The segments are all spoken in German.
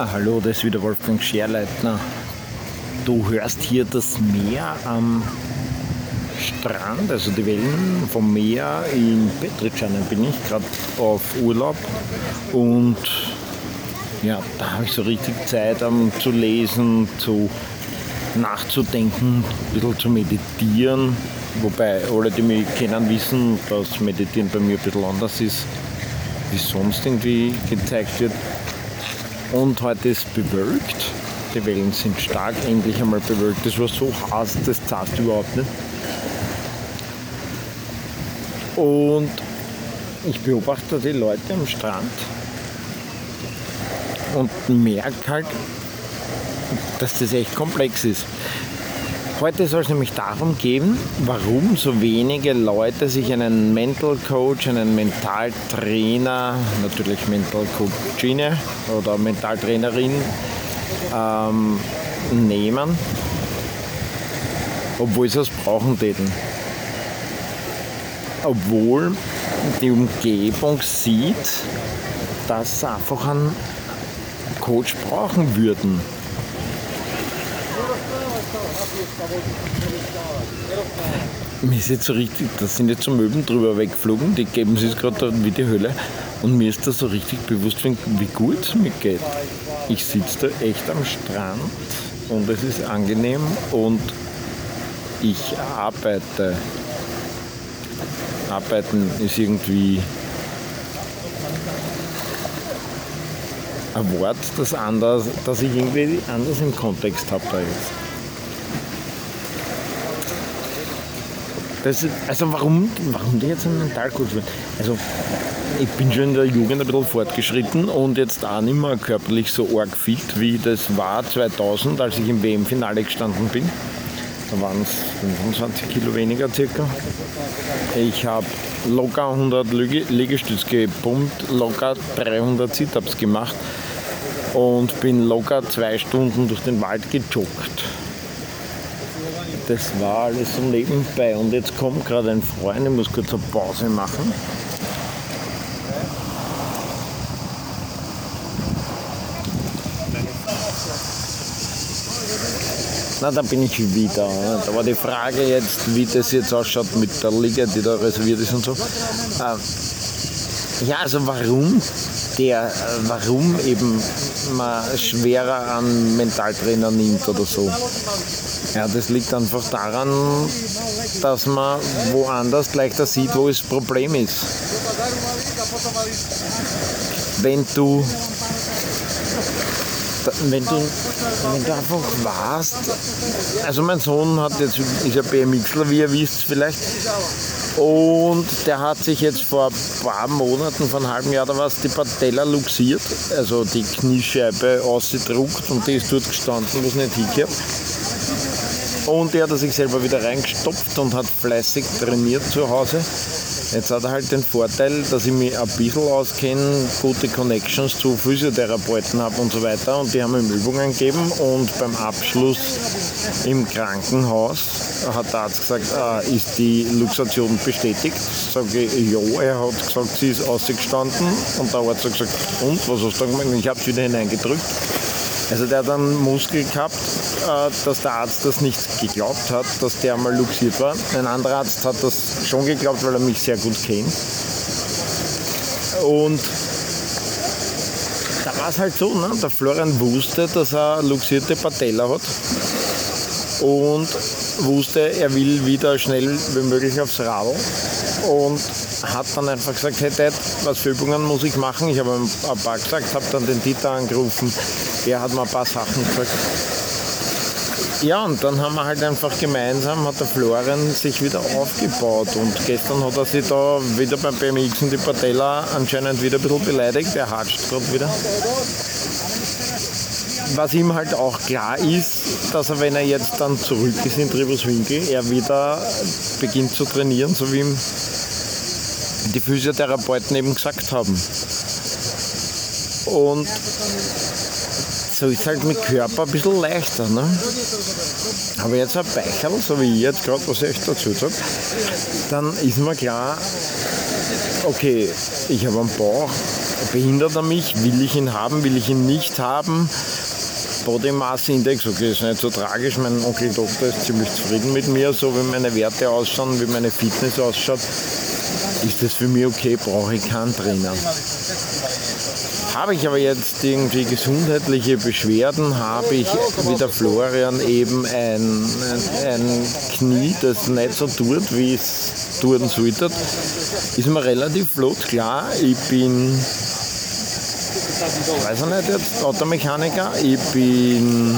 Ja, hallo, das ist wieder Wolfgang Scherleitner. Du hörst hier das Meer am Strand, also die Wellen vom Meer in Petritschane bin ich gerade auf Urlaub und ja, da habe ich so richtig Zeit um, zu lesen, zu nachzudenken, ein bisschen zu meditieren. Wobei alle, die mich kennen, wissen, dass Meditieren bei mir ein bisschen anders ist, wie sonst irgendwie gezeigt wird. Und heute ist bewölkt. Die Wellen sind stark, endlich einmal bewölkt. Das war so heiß, das zahlt überhaupt nicht. Und ich beobachte die Leute am Strand und merke halt, dass das echt komplex ist. Heute soll es nämlich darum gehen, warum so wenige Leute sich einen Mental Coach, einen Mentaltrainer, natürlich Mental Coachine oder Mentaltrainerin ähm, nehmen, obwohl sie es brauchen täten. Obwohl die Umgebung sieht, dass sie einfach einen Coach brauchen würden. Mir ist jetzt so richtig, da sind jetzt so Möben drüber weggeflogen, die geben sich gerade wie die Hölle. Und mir ist das so richtig bewusst, wie gut es mir geht. Ich sitze da echt am Strand und es ist angenehm und ich arbeite. Arbeiten ist irgendwie ein Wort, das, anders, das ich irgendwie anders im Kontext habe da jetzt. Das, also warum, warum die jetzt einen Mentalcoach werden? Also ich bin schon in der Jugend ein bisschen fortgeschritten und jetzt auch nicht mehr körperlich so arg fit, wie das war 2000, als ich im WM-Finale gestanden bin. Da waren es 25 Kilo weniger circa. Ich habe locker 100 Liegestütze gepumpt, locker 300 Sit-Ups gemacht und bin locker zwei Stunden durch den Wald gejoggt das war alles so nebenbei. Und jetzt kommt gerade ein Freund, ich muss kurz eine Pause machen. Na, da bin ich wieder. Da war die Frage jetzt, wie das jetzt ausschaut mit der Liga, die da reserviert ist und so. Ähm, ja, also warum der, warum eben man schwerer an Mentaltrainer nimmt oder so. Ja, das liegt einfach daran, dass man woanders leichter sieht, wo das Problem ist. Wenn du wenn du, wenn du einfach warst, also mein Sohn hat jetzt, ist ja BMXler, wie ihr wisst vielleicht, und der hat sich jetzt vor ein paar Monaten, vor einem halben Jahr oder was, die Patella luxiert, also die Kniescheibe ausgedruckt und die ist dort gestanden, wo es nicht hingehört. Und der hat er sich selber wieder reingestopft und hat fleißig trainiert zu Hause. Jetzt hat er halt den Vorteil, dass ich mich ein bisschen auskenne, gute Connections zu Physiotherapeuten habe und so weiter. Und die haben ihm Übungen gegeben und beim Abschluss im Krankenhaus hat der Arzt gesagt, äh, ist die Luxation bestätigt? Sage ich, ja, er hat gesagt, sie ist ausgestanden. Und der Arzt hat gesagt, und, was hast du gemeint? Ich habe es wieder hineingedrückt. Also der hat einen Muskel gehabt, dass der Arzt das nicht geglaubt hat, dass der mal luxiert war. Ein anderer Arzt hat das schon geglaubt, weil er mich sehr gut kennt. Und da war es halt so, ne? der Florian wusste, dass er luxierte Patella hat und wusste, er will wieder schnell wie möglich aufs Radl und hat dann einfach gesagt, hey Dad, was für Übungen muss ich machen? Ich habe ein paar gesagt, habe dann den Dieter angerufen, der hat mir ein paar Sachen gesagt. Ja, und dann haben wir halt einfach gemeinsam, hat der Florian sich wieder aufgebaut und gestern hat er sich da wieder beim BMX und die Patella anscheinend wieder ein bisschen beleidigt, er hatscht gerade wieder. Was ihm halt auch klar ist, dass er, wenn er jetzt dann zurück ist in Tribuswinkel, er wieder beginnt zu trainieren, so wie ihm die Physiotherapeuten eben gesagt haben. Und so ist halt mit Körper ein bisschen leichter. Ne? Aber jetzt ein Beicherl, so wie ich jetzt gerade, was ich dazu sage, dann ist mir klar, okay, ich habe einen Bauch, behindert er mich? Will ich ihn haben? Will ich ihn nicht haben? Body Mass Index, okay, ist nicht so tragisch. Mein Onkel Doktor ist ziemlich zufrieden mit mir, so wie meine Werte ausschauen, wie meine Fitness ausschaut. Ist das für mich okay? Brauche ich keinen Trainer. Habe ich aber jetzt irgendwie gesundheitliche Beschwerden, habe ich wie der Florian eben ein, ein Knie, das nicht so tut, wie es tun sollte, ist mir relativ flott klar. Ich bin weiß ich nicht jetzt, Automechaniker. Ich bin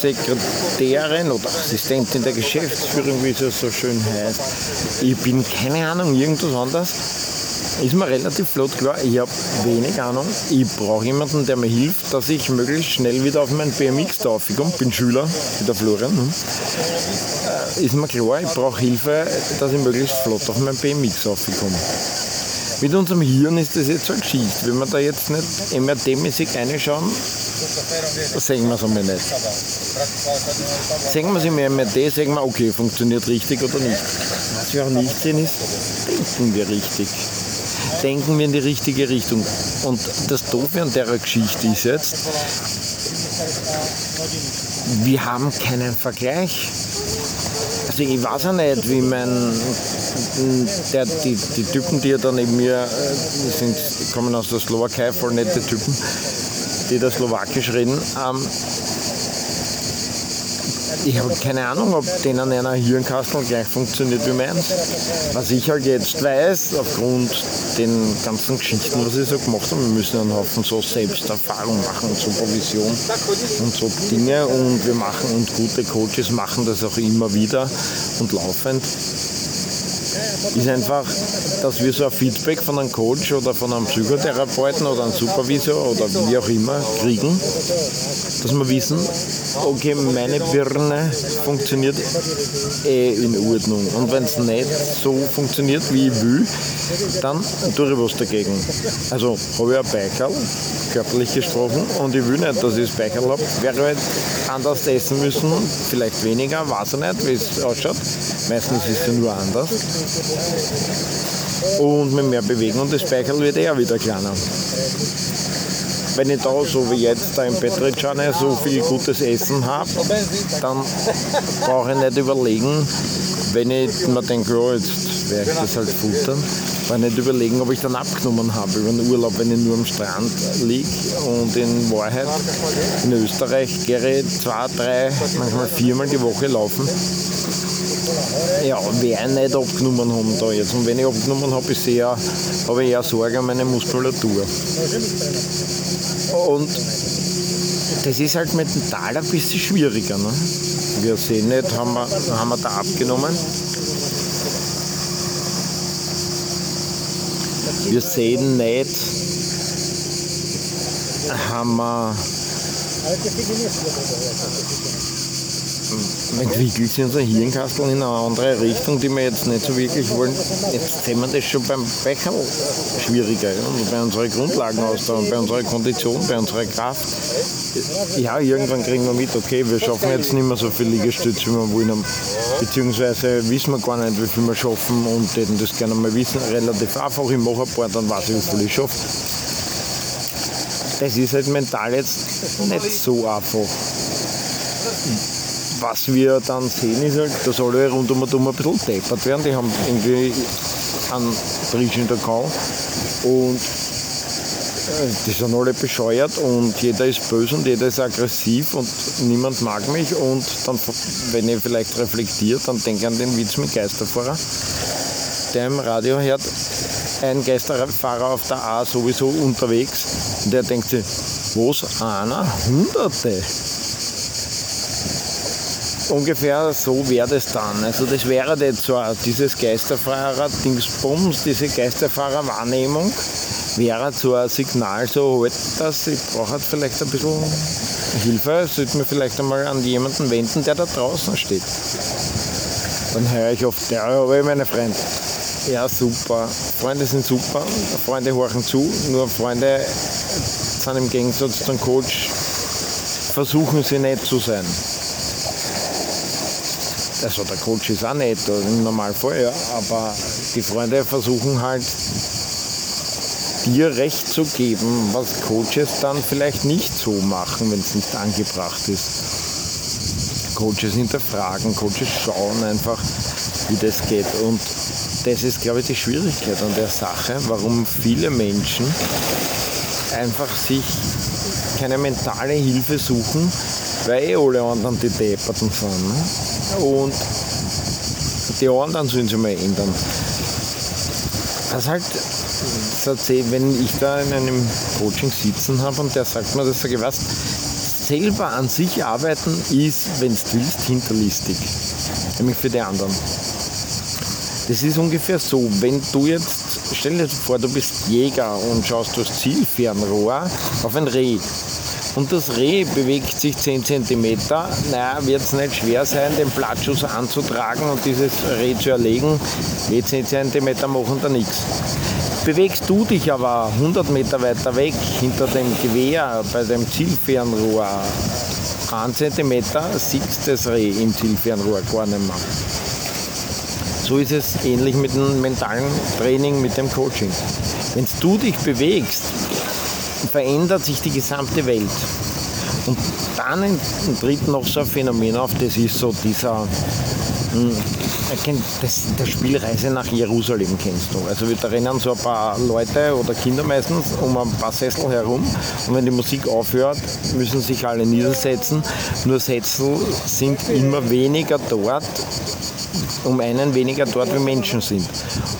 Sekretärin oder Assistentin der Geschäftsführung, wie es so schön heißt. Ich bin keine Ahnung, irgendwas anderes. Ist mir relativ flott klar, ich habe wenig Ahnung. Ich brauche jemanden, der mir hilft, dass ich möglichst schnell wieder auf mein BMX da aufkomme. Bin Schüler, wie der Florian. Hm. Ist mir klar, ich brauche Hilfe, dass ich möglichst flott auf mein BMX aufkomme. Mit unserem Hirn ist das jetzt so eine Geschichte. Wenn wir da jetzt nicht MRT-mäßig reinschauen, sehen wir es einmal nicht. Sehen wir es im MRT, sagen wir, okay, funktioniert richtig oder nicht. Was wir auch nicht sehen ist, denken wir richtig. Denken wir in die richtige Richtung. Und das Doofe an der Geschichte ist jetzt, wir haben keinen Vergleich. Also ich weiß ja nicht, wie mein der, die, die Typen, die ja da neben mir äh, sind, kommen aus der Slowakei, voll nette Typen, die da Slowakisch reden. Ähm, ich habe keine Ahnung, ob denen einer Hirnkastel gleich funktioniert wie meins. Was ich halt jetzt weiß, aufgrund den ganzen Geschichten, was ich so gemacht habe, wir müssen einen Haufen so Selbsterfahrung machen und Supervision und so Dinge und wir machen und gute Coaches machen das auch immer wieder und laufend ist einfach, dass wir so ein Feedback von einem Coach oder von einem Psychotherapeuten oder einem Supervisor oder wie auch immer kriegen, dass wir wissen, okay, meine Birne funktioniert eh in Ordnung. Und wenn es nicht so funktioniert, wie ich will, dann tue ich was dagegen. Also habe ich ein Beikerl, körperlich gesprochen, und ich will nicht, dass ich das Beikerl habe. Wäre halt anders essen müssen, vielleicht weniger, weiß ich nicht, wie es ausschaut. Meistens ist es nur anders. Und mit mehr bewegen und das Beikerl wird eher wieder kleiner wenn ich da so wie jetzt da in Petritschane so viel gutes Essen habe, dann brauche ich nicht überlegen, wenn ich mir denke, ja, jetzt werde ich das halt futtern, weil nicht überlegen, ob ich dann abgenommen habe über den Urlaub, wenn ich nur am Strand liege. Und in Wahrheit in Österreich gehe ich zwei, drei, manchmal viermal die Woche laufen. Ja, wer nicht abgenommen haben da jetzt. Und wenn ich abgenommen habe, ist eher, habe ich eher Sorge um meine Muskulatur. Und das ist halt mit dem Tal ein bisschen schwieriger. Ne? Wir sehen nicht, haben wir, haben wir da abgenommen. Wir sehen nicht, haben wir entwickelt sich unser Hirnkastel in eine andere Richtung, die wir jetzt nicht so wirklich wollen. Jetzt sehen wir das schon beim Becher schwieriger. Ja? bei unserer Grundlagenausdauer, bei unserer Kondition, bei unserer Kraft. Ja, irgendwann kriegen wir mit, okay, wir schaffen jetzt nicht mehr so viel Liegestütze, wie wir wollen. Beziehungsweise wissen wir gar nicht, wie viel wir schaffen und hätten das gerne mal wissen. Relativ einfach, ich mache ein paar, dann weiß ich, wie viel ich schaffe. Das ist halt mental jetzt nicht so einfach was wir dann sehen, ist halt, dass alle rund um ein bisschen deppert werden. Die haben irgendwie einen Brisch in der Kau und äh, die sind alle bescheuert und jeder ist böse und jeder ist aggressiv und niemand mag mich und dann, wenn ihr vielleicht reflektiert, dann denke ich an den Witz mit Geisterfahrer, der im Radio hört, ein Geisterfahrer auf der A sowieso unterwegs und der denkt sich, was, einer? Hunderte? Ungefähr so wäre das dann. Also das wäre jetzt so dieses Geisterfahrer-Dingsbums, diese Geisterfahrer-Wahrnehmung wäre so ein Signal, so halt das, ich brauche vielleicht ein bisschen Hilfe, sollte mir vielleicht einmal an jemanden wenden, der da draußen steht. Dann höre ich oft, ja, aber meine Freunde. Ja, super. Freunde sind super, Freunde horchen zu, nur Freunde sind im Gegensatz zum Coach, versuchen sie nicht zu sein. Also der Coach ist auch nett im Normalfall, ja, aber die Freunde versuchen halt dir recht zu geben, was Coaches dann vielleicht nicht so machen, wenn es nicht angebracht ist. Coaches hinterfragen, Coaches schauen einfach, wie das geht. Und das ist, glaube ich, die Schwierigkeit an der Sache, warum viele Menschen einfach sich keine mentale Hilfe suchen, weil eh alle anderen die Depperten sind. Ne? Und die anderen sollen sie mal ändern. Das halt, wenn ich da in einem Coaching sitzen habe und der sagt mir, das sage ich, was, selber an sich arbeiten ist, wenn du willst, hinterlistig. Nämlich für die anderen. Das ist ungefähr so, wenn du jetzt, stell dir vor, du bist Jäger und schaust durchs Zielfernrohr auf ein Reh und das Reh bewegt sich 10 cm, naja, wird es nicht schwer sein, den Blattschuss anzutragen und dieses Reh zu erlegen. Je 10 cm machen da nichts. Bewegst du dich aber 100 Meter weiter weg, hinter dem Gewehr, bei dem Zielfernrohr, 1 cm, sitzt das Reh im Zielfernrohr gar nicht mehr. So ist es ähnlich mit dem mentalen Training, mit dem Coaching. Wenn du dich bewegst, verändert sich die gesamte Welt. Und dann tritt noch so ein Phänomen auf, das ist so dieser, hm, das, der Spielreise nach Jerusalem kennst du. Also da rennen so ein paar Leute oder Kinder meistens um ein paar Sessel herum und wenn die Musik aufhört, müssen sich alle niedersetzen. Nur Sessel sind immer weniger dort, um einen weniger dort wie Menschen sind.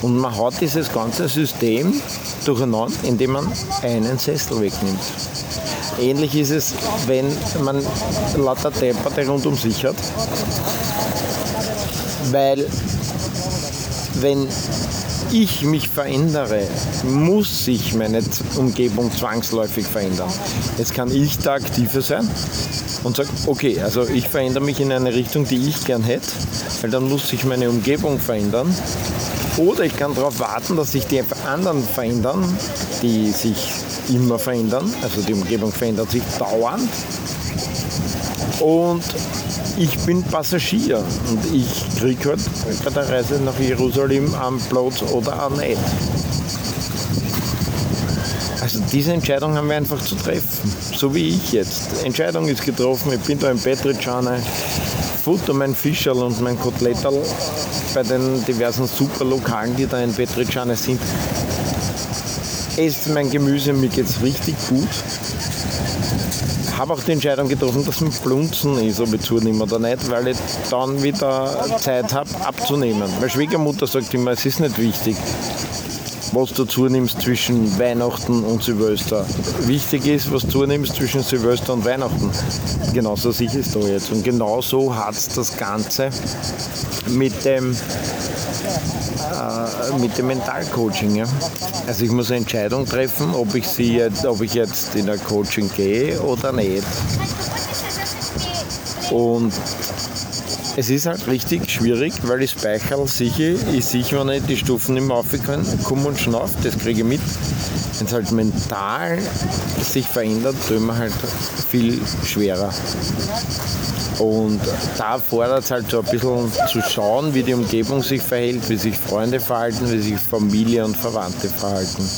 Und man hat dieses ganze System durcheinander, indem man einen Sessel wegnimmt. Ähnlich ist es, wenn man lauter Depperte rund um sich hat. Weil wenn ich mich verändere, muss sich meine Umgebung zwangsläufig verändern. Jetzt kann ich da aktiver sein und sage, okay, also ich verändere mich in eine Richtung, die ich gern hätte, weil dann muss sich meine Umgebung verändern. Oder ich kann darauf warten, dass sich die anderen verändern, die sich immer verändern. Also die Umgebung verändert sich dauernd. Und ich bin Passagier und ich kriege halt bei der Reise nach Jerusalem am Platz oder auch nicht. Also diese Entscheidung haben wir einfach zu treffen, so wie ich jetzt. Entscheidung ist getroffen, ich bin da in Petritschane, futter mein Fischerl und mein Koteletterl bei den diversen Superlokalen, die da in Petritschane sind. Esst mein Gemüse, mir geht es richtig gut. Habe auch die Entscheidung getroffen, dass mir Blunzen ist, ob ich zunehme oder nicht, weil ich dann wieder Zeit habe abzunehmen. Meine Schwiegermutter sagt immer, es ist nicht wichtig, was du zunimmst zwischen Weihnachten und Silvester. Wichtig ist, was du zunimmst zwischen Silvester und Weihnachten. Genauso ich es da jetzt. Und genauso hat es das Ganze mit dem, äh, mit dem Mentalcoaching. Ja. Also ich muss eine Entscheidung treffen, ob ich, sie jetzt, ob ich jetzt in ein Coaching gehe oder nicht. Und es ist halt richtig schwierig, weil das Speicherl sicher, ich sicher nicht die Stufen nicht mehr raufkommen und schnauft, das kriege ich mit. Wenn es halt mental sich verändert, tut man halt viel schwerer. Und da fordert es halt so ein bisschen zu schauen, wie die Umgebung sich verhält, wie sich Freunde verhalten, wie sich Familie und Verwandte verhalten.